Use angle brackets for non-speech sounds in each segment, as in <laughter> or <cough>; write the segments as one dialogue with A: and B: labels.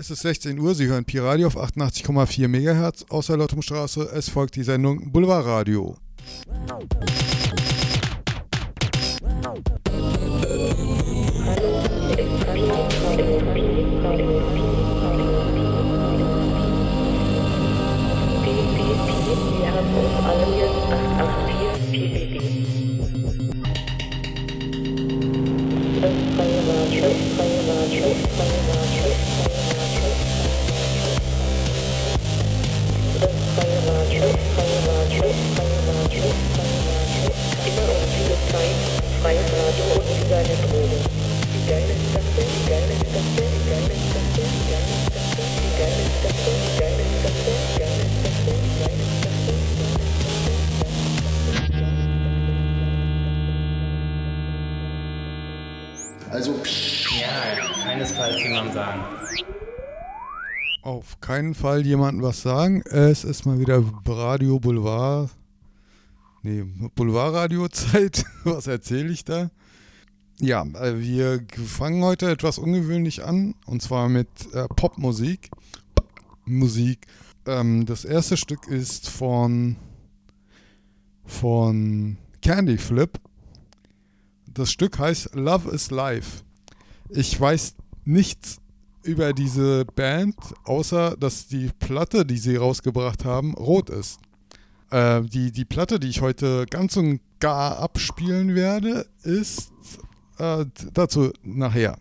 A: Es ist 16 Uhr, Sie hören Pi-Radio auf 88,4 MHz aus der Lottumstraße. Es folgt die Sendung Boulevardradio.
B: Also,
C: Ja, keinesfalls jemand sagen.
A: Auf keinen Fall jemandem was sagen. Es ist mal wieder Radio Boulevard. Nee, Boulevardradio-Zeit. <laughs> Was erzähle ich da? Ja, äh, wir fangen heute etwas ungewöhnlich an. Und zwar mit äh, Popmusik. Musik. Ähm, das erste Stück ist von, von Candy Flip. Das Stück heißt Love is Life. Ich weiß nichts über diese Band, außer dass die Platte, die sie rausgebracht haben, rot ist. Äh, die, die Platte, die ich heute ganz und gar abspielen werde, ist äh, dazu nachher.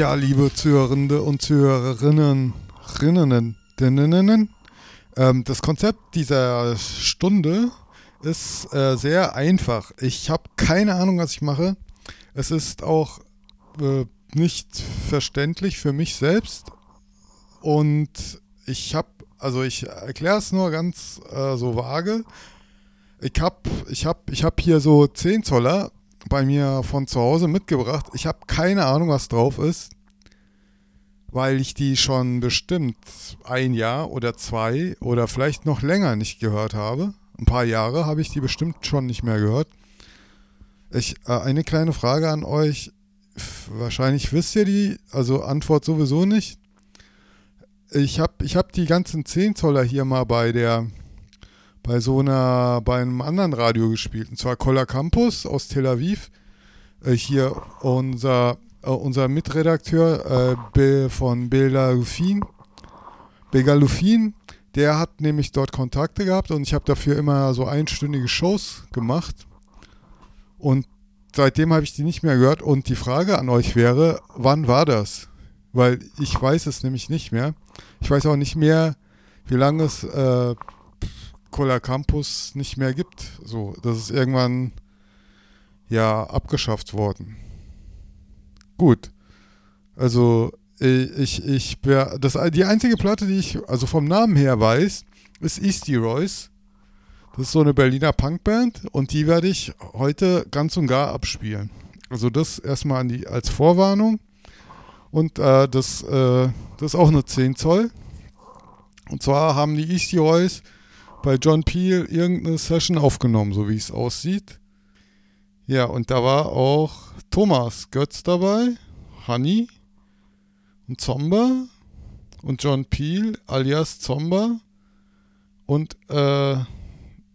A: Ja, liebe Zuhörende und Zuhörerinnen, Rinnen, Dinnen, ähm, das Konzept dieser Stunde ist äh, sehr einfach. Ich habe keine Ahnung, was ich mache. Es ist auch äh, nicht verständlich für mich selbst. Und ich habe, also ich erkläre es nur ganz äh, so vage. Ich habe ich hab, ich hab hier so 10 Zoller bei mir von zu Hause mitgebracht. Ich habe keine Ahnung, was drauf ist, weil ich die schon bestimmt ein Jahr oder zwei oder vielleicht noch länger nicht gehört habe. Ein paar Jahre habe ich die bestimmt schon nicht mehr gehört. Ich, äh, eine kleine Frage an euch. Wahrscheinlich wisst ihr die, also Antwort sowieso nicht. Ich habe ich hab die ganzen 10 Zoller hier mal bei der bei so einer, bei einem anderen Radio gespielt. Und zwar Koller Campus aus Tel Aviv. Äh, hier unser, äh, unser Mitredakteur äh, von Bela Lufin, Bega Lufin, der hat nämlich dort Kontakte gehabt und ich habe dafür immer so einstündige Shows gemacht. Und seitdem habe ich die nicht mehr gehört. Und die Frage an euch wäre, wann war das? Weil ich weiß es nämlich nicht mehr. Ich weiß auch nicht mehr, wie lange es äh, Cola Campus nicht mehr gibt. So, das ist irgendwann ja abgeschafft worden. Gut. Also ich, ich, das, die einzige Platte, die ich also vom Namen her weiß, ist Easty Royce. Das ist so eine Berliner Punkband und die werde ich heute ganz und gar abspielen. Also das erstmal die, als Vorwarnung. Und äh, das, äh, das ist auch eine 10 Zoll. Und zwar haben die Easty Royce bei John Peel irgendeine Session aufgenommen, so wie es aussieht. Ja, und da war auch Thomas Götz dabei, Honey und Zomba und John Peel alias Zomba. Und äh,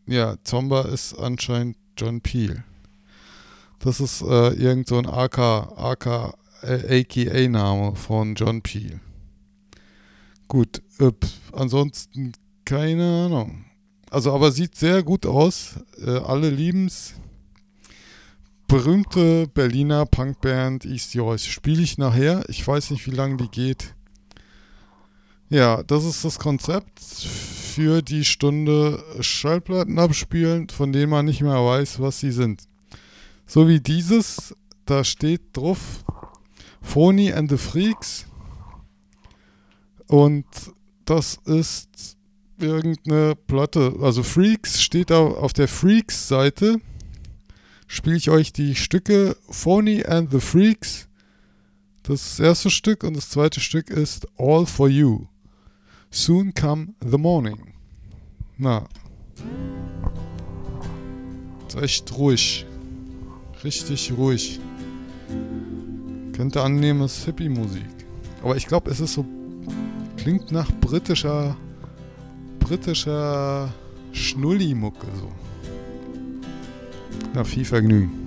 A: ja, Zomba ist anscheinend John Peel. Das ist äh, irgend so ein AK, AK, äh, AKA-Name von John Peel. Gut, äh, ansonsten keine Ahnung. Also, aber sieht sehr gut aus. Äh, alle lieben's. Berühmte Berliner Punkband East Joyce. Spiele ich nachher. Ich weiß nicht, wie lange die geht. Ja, das ist das Konzept für die Stunde Schallplatten abspielen, von denen man nicht mehr weiß, was sie sind. So wie dieses, da steht drauf Phony and the Freaks. Und das ist irgendeine Platte. Also Freaks steht da auf der Freaks-Seite. Spiele ich euch die Stücke Phony and the Freaks. Das ist das erste Stück und das zweite Stück ist All for You. Soon come the morning. Na. Ist echt ruhig. Richtig ruhig. Könnte annehmen, es ist Hippie-Musik. Aber ich glaube, es ist so. Klingt nach britischer britischer Schnulli-Mucke so. Na, viel Vergnügen.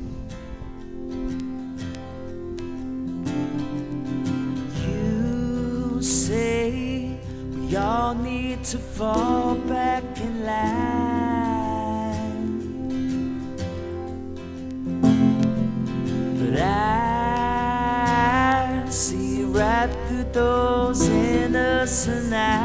B: You need to fall back in line. But I see right through those innocent eyes.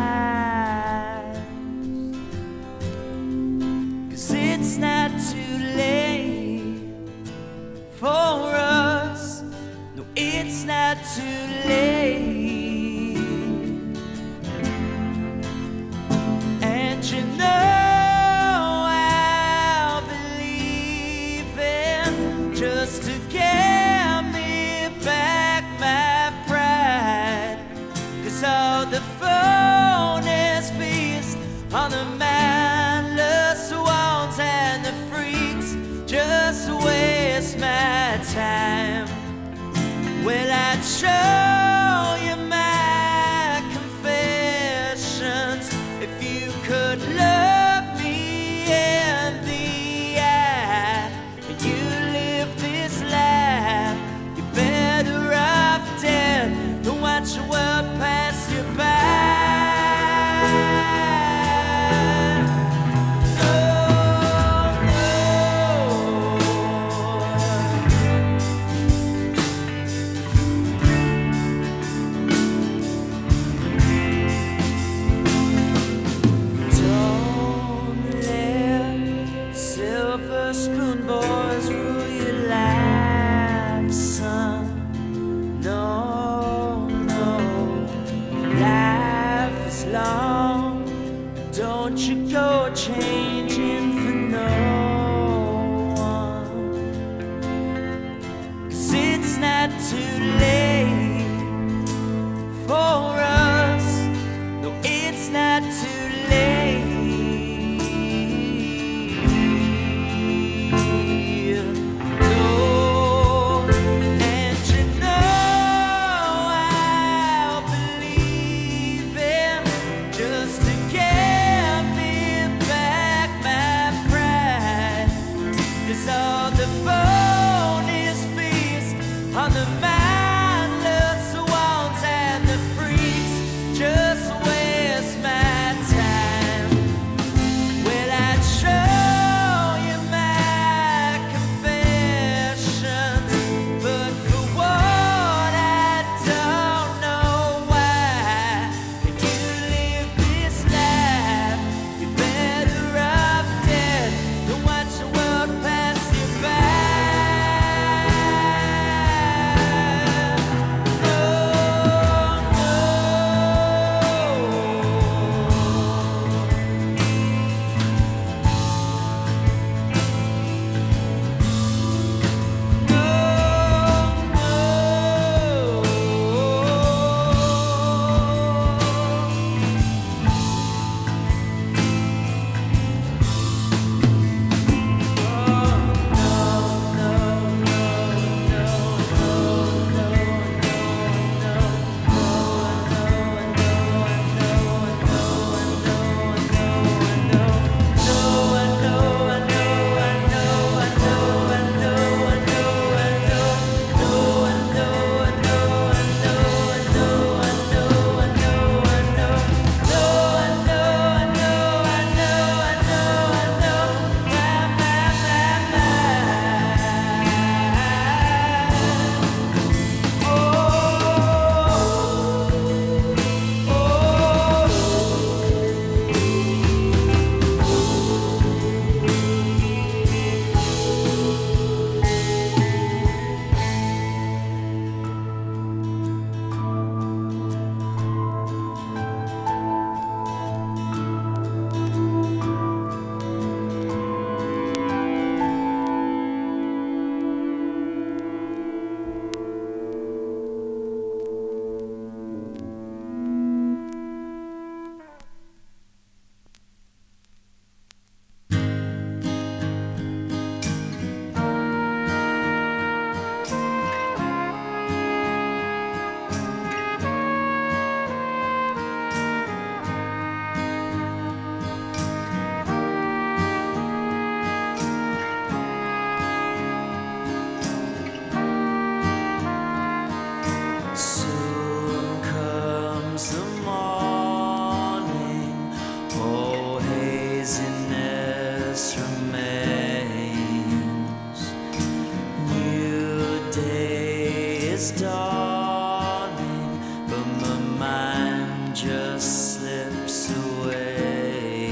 B: Slips away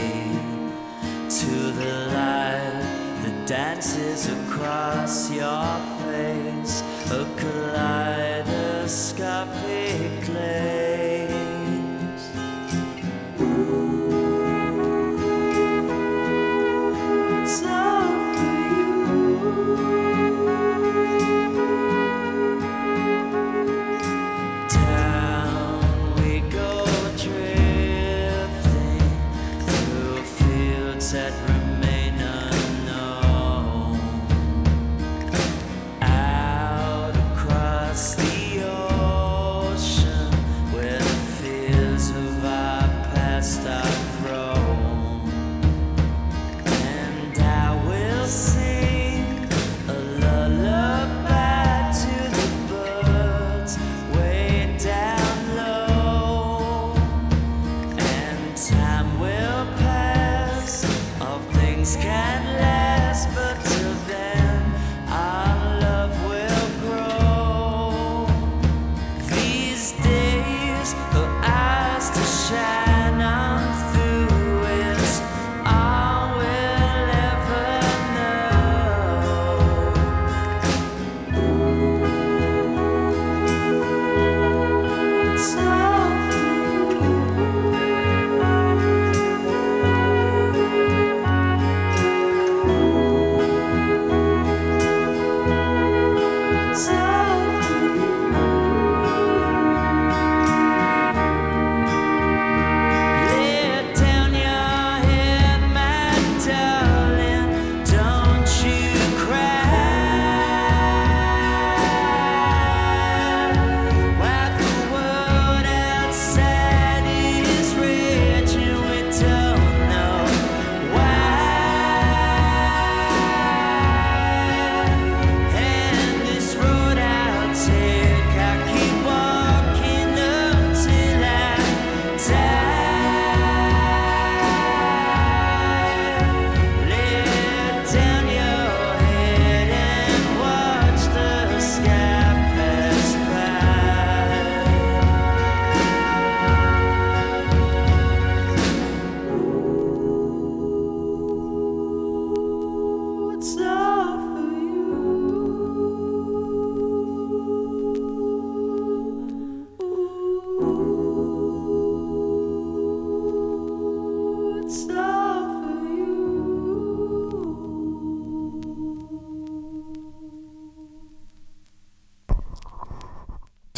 B: to the light that dances across your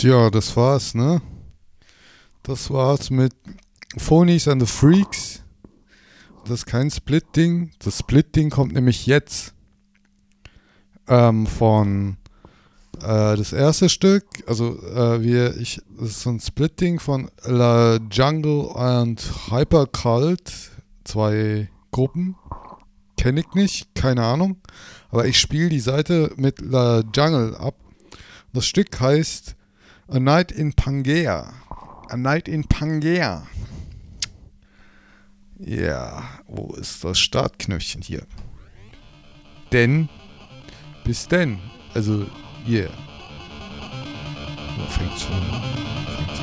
A: Tja, das war's, ne? Das war's mit Phonies and the Freaks. Das ist kein Split-Ding. Das Split-Ding kommt nämlich jetzt ähm, von äh, das erste Stück. Also äh, wir, ich, das ist so ein Split-Ding von La Jungle und Hypercult. Zwei Gruppen. Kenne ich nicht, keine Ahnung. Aber ich spiele die Seite mit La Jungle ab. Das Stück heißt A Night in Pangea. A Night in Pangea. Ja, wo ist das Startknöpfchen hier? Denn, bis denn. Also, yeah. Wo fängt schon an? Fängt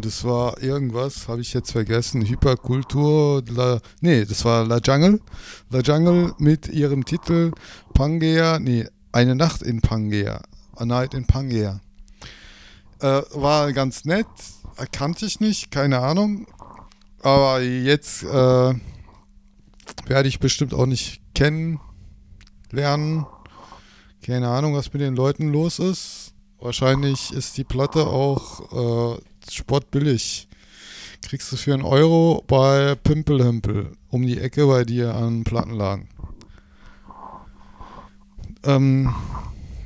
A: Das war irgendwas, habe ich jetzt vergessen. Hyperkultur, La, nee, das war La Jungle. La Jungle mit ihrem Titel Pangea, nee, eine Nacht in Pangea. A Night in Pangea. Äh, war ganz nett, kannte ich nicht, keine Ahnung. Aber jetzt äh, werde ich bestimmt auch nicht kennenlernen. Keine Ahnung, was mit den Leuten los ist. Wahrscheinlich ist die Platte auch äh, sportbillig. Kriegst du für einen Euro bei Pimpelhümpel um die Ecke bei dir an Plattenladen. Ähm,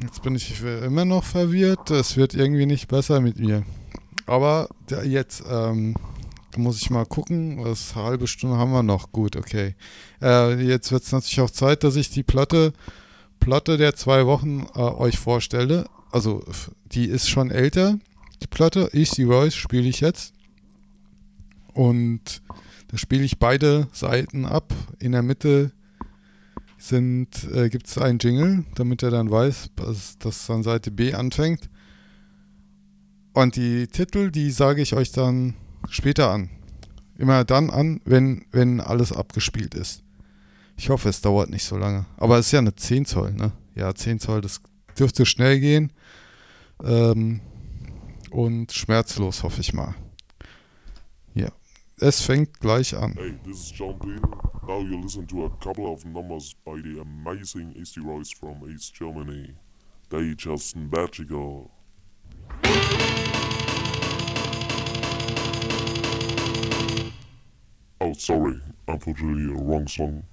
A: jetzt bin ich immer noch verwirrt. Es wird irgendwie nicht besser mit mir. Aber jetzt ähm, muss ich mal gucken. Was halbe Stunde haben wir noch. Gut, okay. Äh, jetzt wird es natürlich auch Zeit, dass ich die Platte, Platte der zwei Wochen äh, euch vorstelle. Also die ist schon älter, die Platte. Easy Royce spiele ich jetzt. Und da spiele ich beide Seiten ab. In der Mitte sind, äh, gibt es einen Jingle, damit er dann weiß, dass, dass an Seite B anfängt. Und die Titel, die sage ich euch dann später an. Immer dann an, wenn, wenn alles abgespielt ist. Ich hoffe, es dauert nicht so lange. Aber es ist ja eine 10 Zoll, ne? Ja, 10 Zoll, das dürfte schnell gehen. Ähm, und schmerzlos, hoffe ich mal. Ja, es fängt gleich an.
D: Hey, this is John Bean. Now you listen to a couple of numbers by the amazing Easty Royce from East Germany. They just magical. Oh, sorry, unfortunately, a wrong song.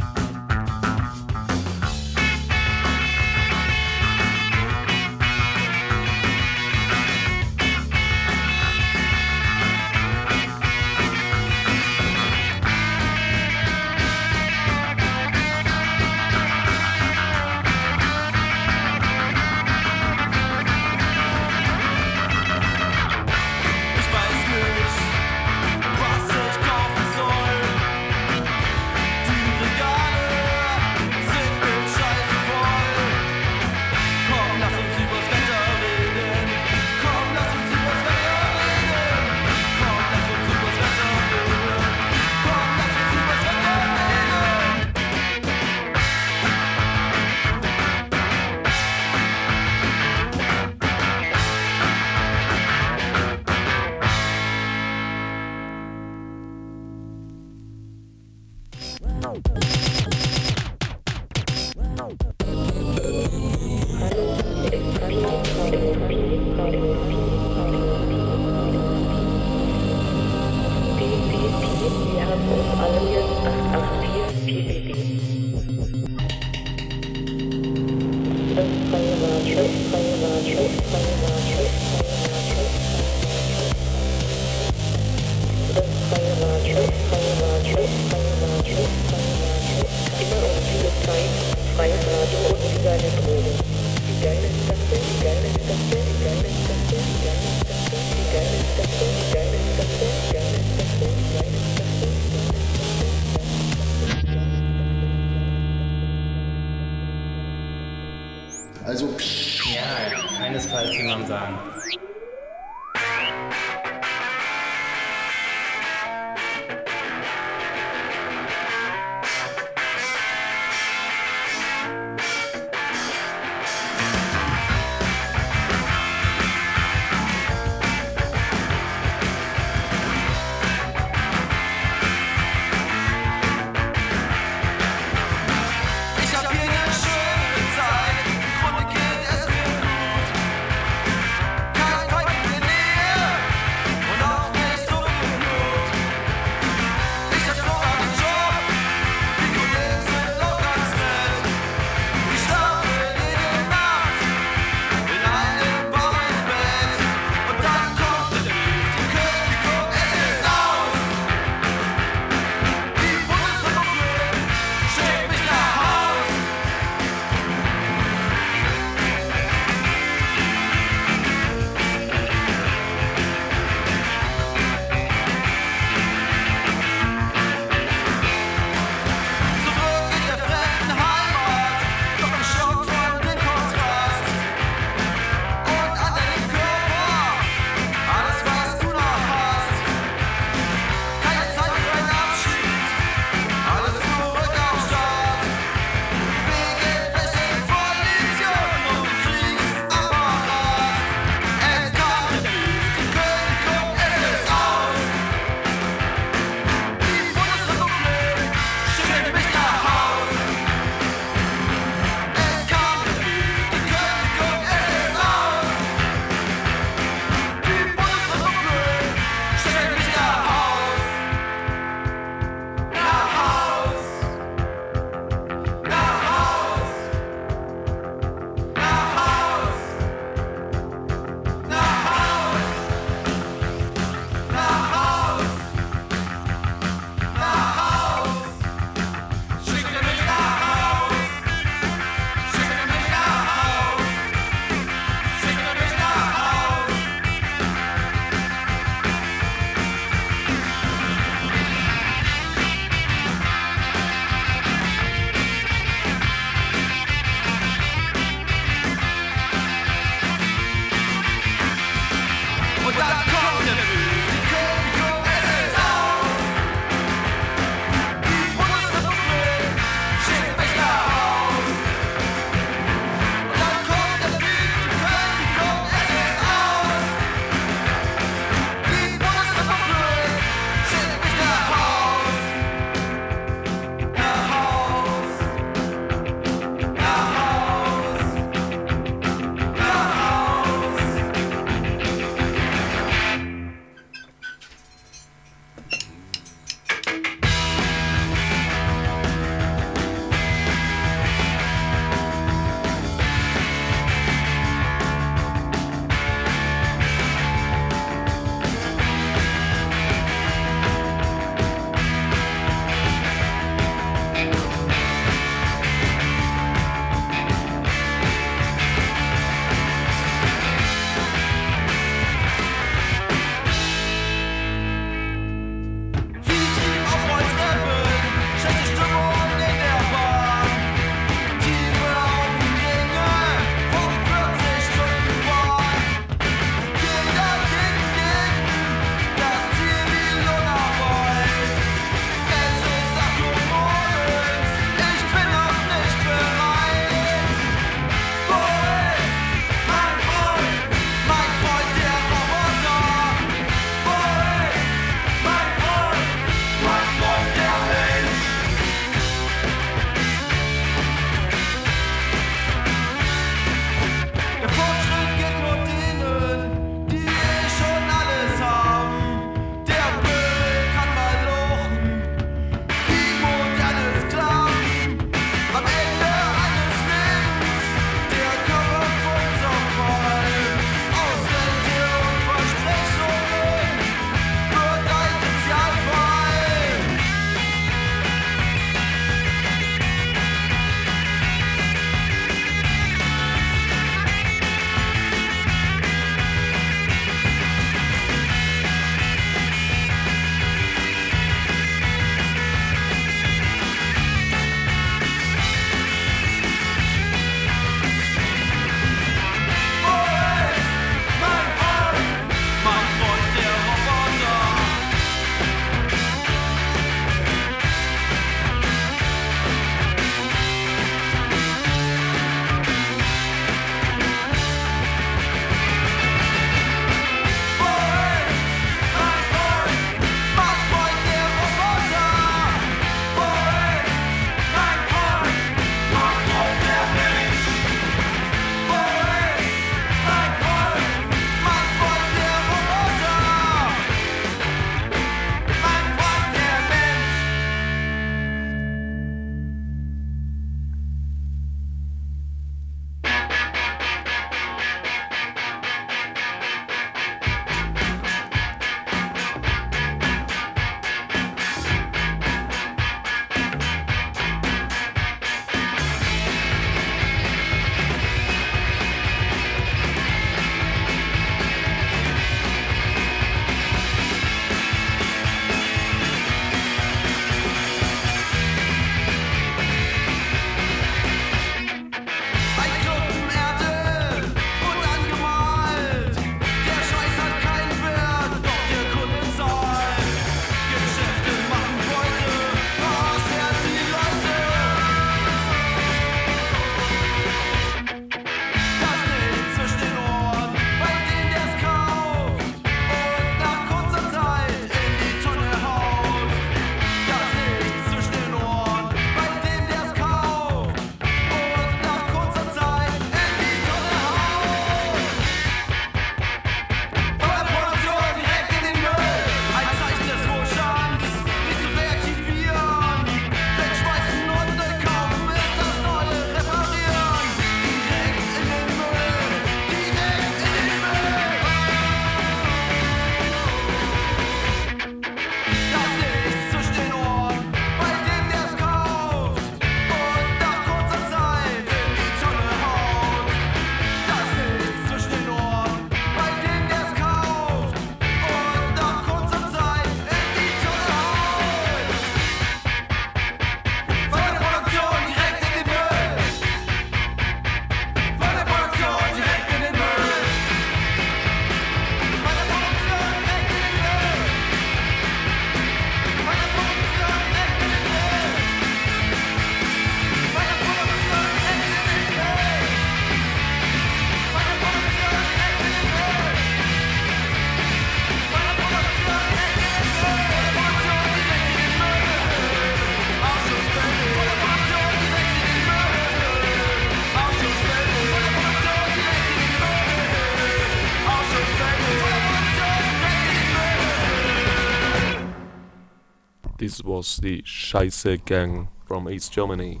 D: Was the Scheiße Gang from East Germany.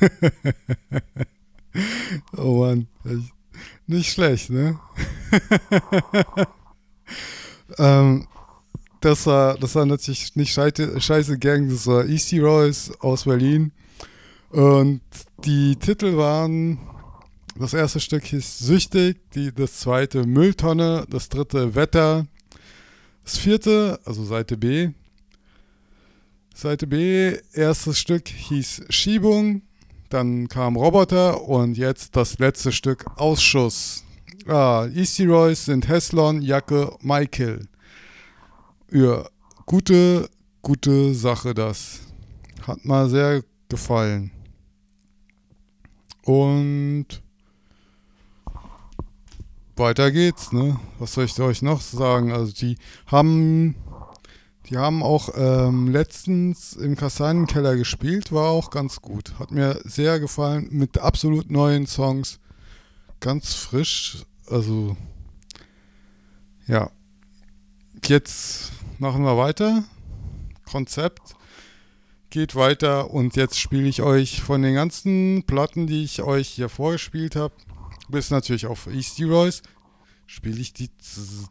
D: <laughs>
A: Oh Mann, nicht schlecht, ne? <laughs> ähm, das war, das war natürlich nicht scheiße Gang, das war Easty Royce aus Berlin. Und die Titel waren, das erste Stück hieß Süchtig, die, das zweite Mülltonne, das dritte Wetter, das vierte, also Seite B. Seite B, erstes Stück hieß Schiebung, dann kam Roboter und jetzt das letzte Stück Ausschuss. Ah, Easty Royce sind Heslon, Jacke, Michael. Ja, gute, gute Sache das. Hat mal sehr gefallen. Und weiter geht's, ne? Was soll ich euch noch sagen? Also die haben die haben auch ähm, letztens im Kastanienkeller gespielt, war auch ganz gut. Hat mir sehr gefallen, mit absolut neuen Songs. Ganz frisch, also ja. Jetzt machen wir weiter. Konzept geht weiter und jetzt spiele ich euch von den ganzen Platten, die ich euch hier vorgespielt habe, bis natürlich auf Easty Royce, spiele ich die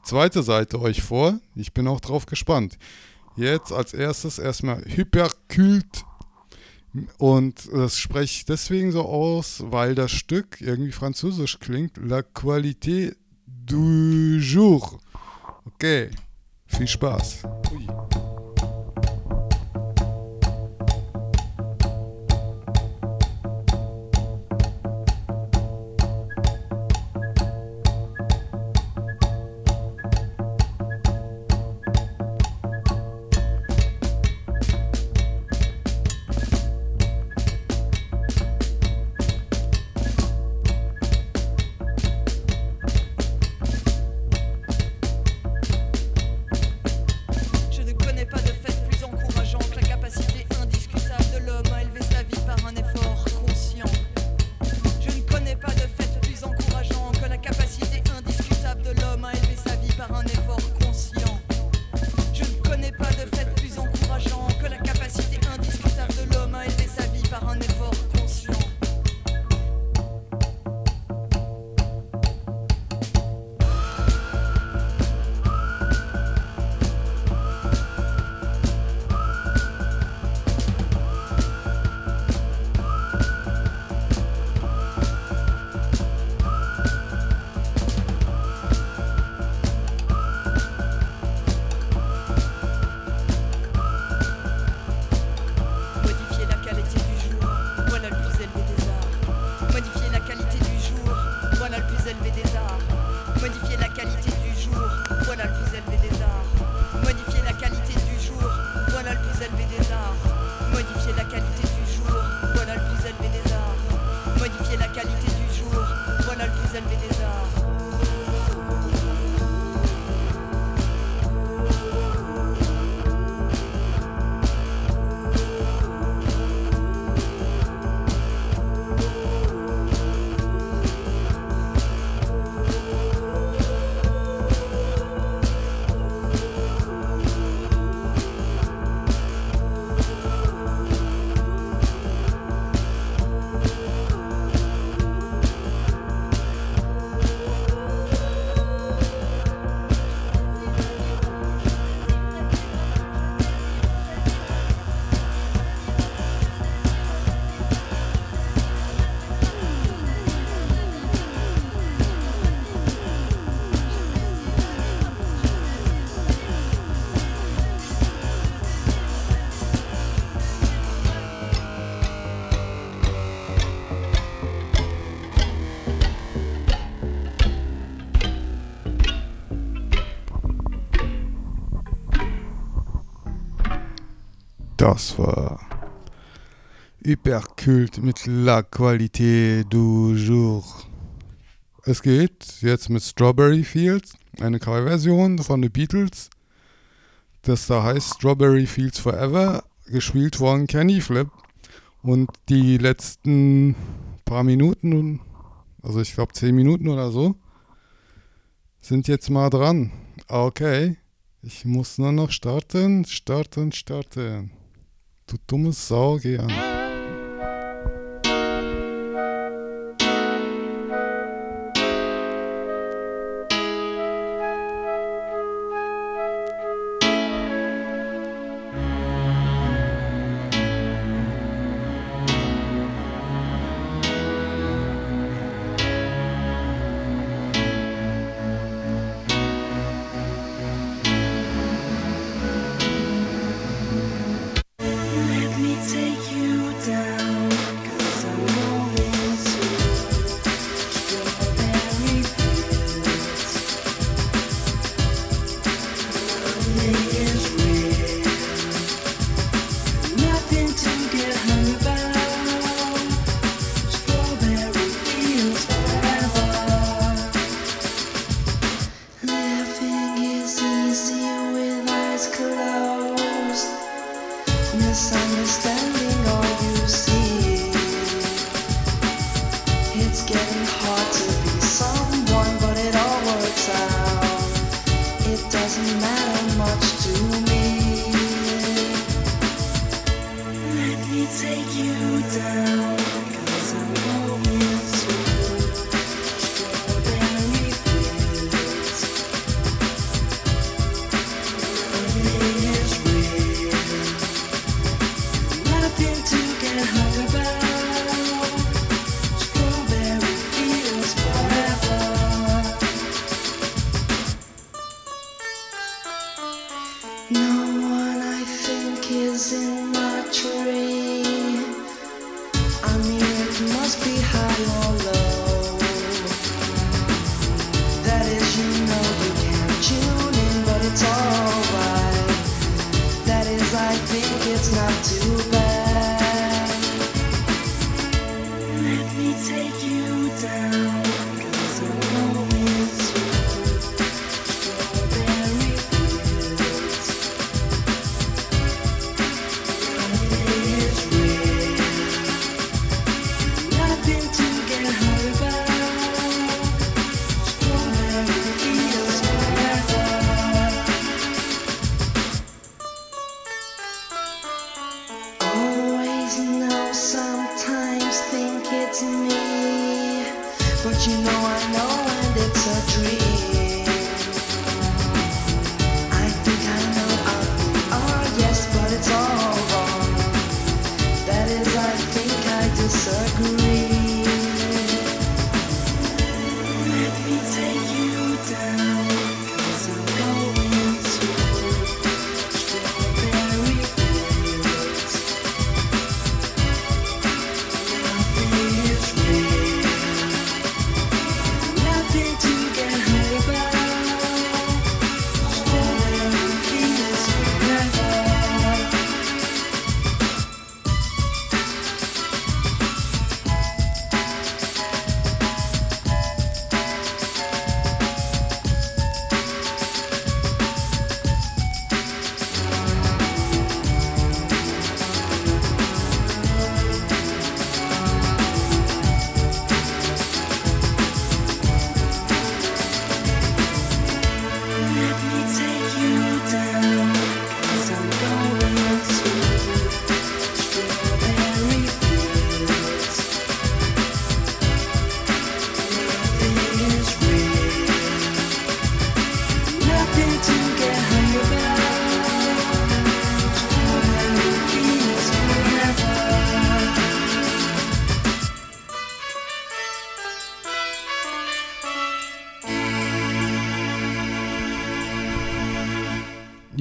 A: zweite Seite euch vor. Ich bin auch drauf gespannt. Jetzt als erstes erstmal Hyperkult. Und das spreche ich deswegen so aus, weil das Stück irgendwie französisch klingt. La qualité du jour. Okay, viel Spaß. Ui. Das war Hyperkult mit La Qualité du Jour. Es geht jetzt mit Strawberry Fields, eine Coverversion von The Beatles. Das da heißt Strawberry Fields Forever, gespielt von Kenny Flip. Und die letzten paar Minuten, also ich glaube 10 Minuten oder so, sind jetzt mal dran. Okay,
E: Ich muss nur noch starten, starten, starten. Du dumme Sau, geh an.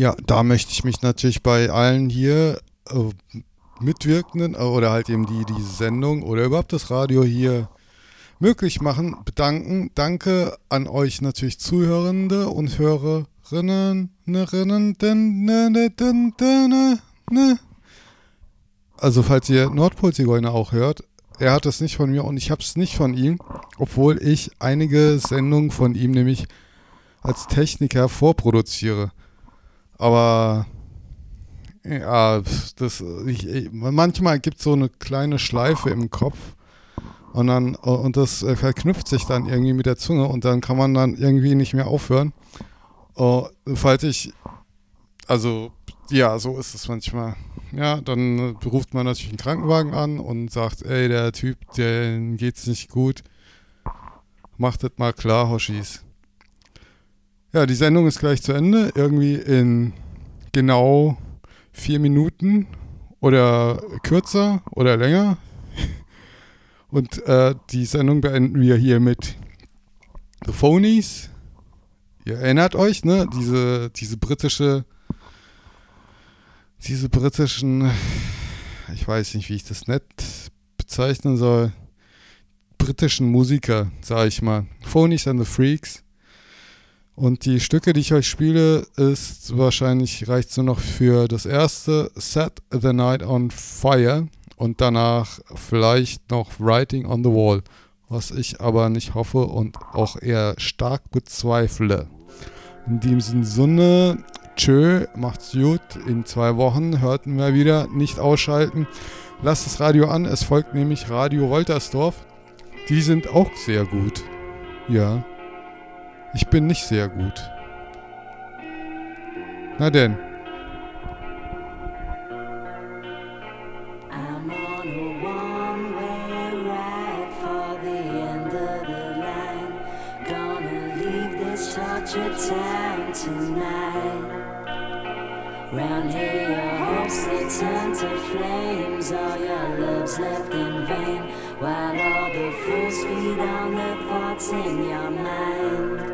E: Ja, da möchte ich mich natürlich bei allen hier äh, Mitwirkenden äh, oder halt eben die diese Sendung oder überhaupt das Radio hier möglich machen, bedanken. Danke an euch natürlich Zuhörende und Hörerinnen. Ne, ne, ne, ne. Also falls ihr Nordpol-Zigeuner auch hört, er hat es nicht von mir und ich habe es nicht von ihm, obwohl ich einige Sendungen von ihm nämlich als Techniker vorproduziere. Aber ja, das, ich, ich, manchmal gibt es so eine kleine Schleife im Kopf und dann und das verknüpft sich dann irgendwie mit der Zunge und dann kann man dann irgendwie nicht mehr aufhören. Uh, falls ich
A: also ja, so ist es manchmal. Ja, dann ruft man natürlich einen Krankenwagen an und sagt, ey, der Typ, dem geht's nicht gut. Macht das mal klar, Hoshis. Ja, die Sendung ist gleich zu Ende. Irgendwie in genau vier Minuten oder kürzer oder länger. Und äh, die Sendung beenden wir hier mit The Phonies. Ihr erinnert euch, ne? Diese, diese britische, diese britischen, ich weiß nicht, wie ich das nett bezeichnen soll, britischen Musiker, sag ich mal. Phonies and the Freaks. Und die Stücke, die ich euch spiele, ist wahrscheinlich reicht so noch für das erste Set the Night on Fire und danach vielleicht noch Writing on the Wall, was ich aber nicht hoffe und auch eher stark bezweifle. In diesem Sinne, tschö, macht's gut. In zwei Wochen hörten wir wieder. Nicht ausschalten. Lasst das Radio an. Es folgt nämlich Radio Woltersdorf. Die sind auch sehr gut. Ja. Ich bin nicht sehr gut. Na denn.
B: Round here, your hopes they turn to flames. All your love's left in vain, while all the fools feed on the thoughts in your mind.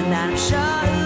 B: Tonight. I'm sure